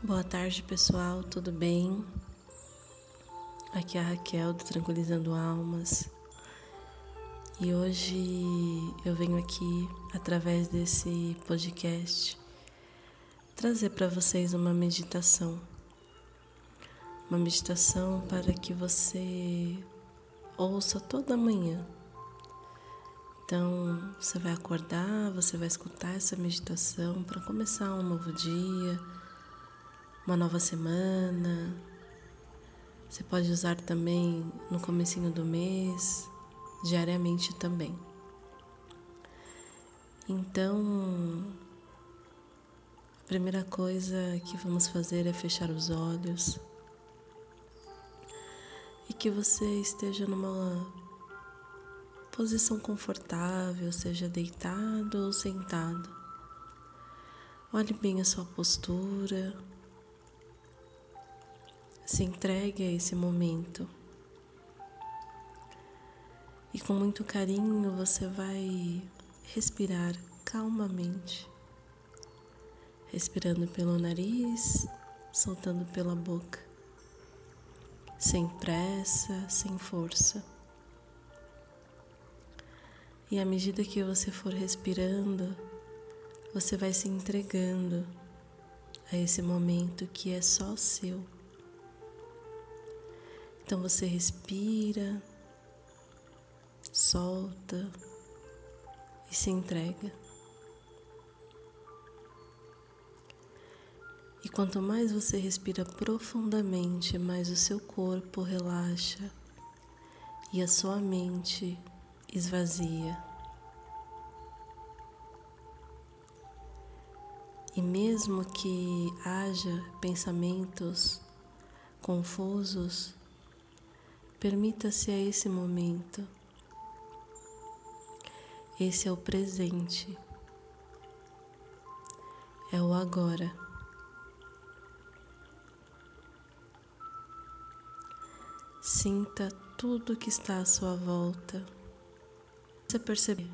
Boa tarde, pessoal, tudo bem? Aqui é a Raquel do Tranquilizando Almas e hoje eu venho aqui, através desse podcast, trazer para vocês uma meditação. Uma meditação para que você ouça toda manhã. Então, você vai acordar, você vai escutar essa meditação para começar um novo dia uma nova semana. Você pode usar também no comecinho do mês, diariamente também. Então, a primeira coisa que vamos fazer é fechar os olhos e que você esteja numa posição confortável, seja deitado ou sentado. Olhe bem a sua postura. Se entregue a esse momento. E com muito carinho você vai respirar calmamente. Respirando pelo nariz, soltando pela boca. Sem pressa, sem força. E à medida que você for respirando, você vai se entregando a esse momento que é só seu. Então você respira, solta e se entrega. E quanto mais você respira profundamente, mais o seu corpo relaxa e a sua mente esvazia. E mesmo que haja pensamentos confusos, Permita-se a esse momento. Esse é o presente. É o agora. Sinta tudo que está à sua volta. Você percebe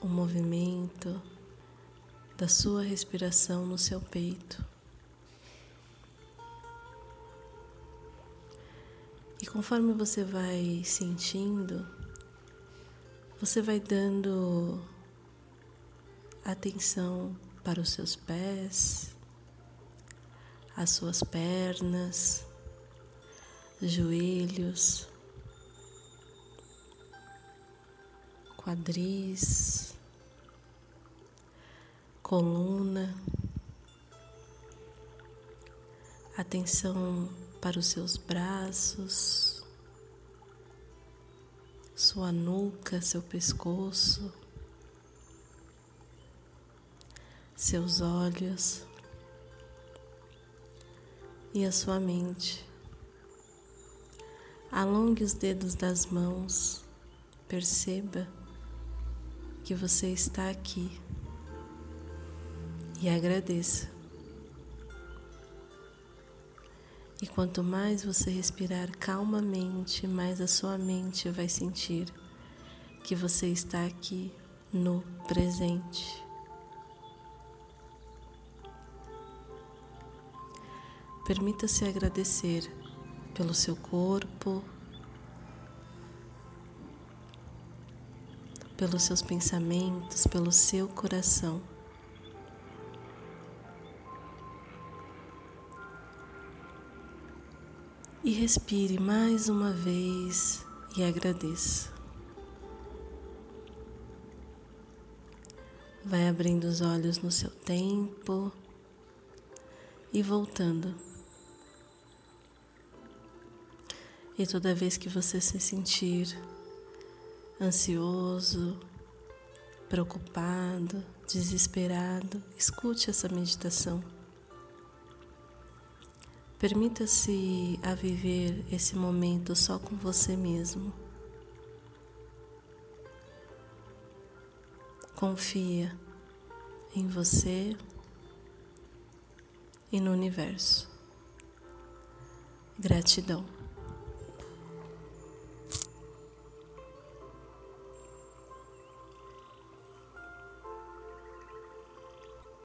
o movimento da sua respiração no seu peito. E conforme você vai sentindo, você vai dando atenção para os seus pés, as suas pernas, joelhos, quadris, coluna. Atenção para os seus braços, sua nuca, seu pescoço, seus olhos e a sua mente. Alongue os dedos das mãos, perceba que você está aqui e agradeça. E quanto mais você respirar calmamente, mais a sua mente vai sentir que você está aqui no presente. Permita-se agradecer pelo seu corpo, pelos seus pensamentos, pelo seu coração. E respire mais uma vez e agradeça. Vai abrindo os olhos no seu tempo e voltando. E toda vez que você se sentir ansioso, preocupado, desesperado, escute essa meditação. Permita-se a viver esse momento só com você mesmo. Confia em você e no universo. Gratidão.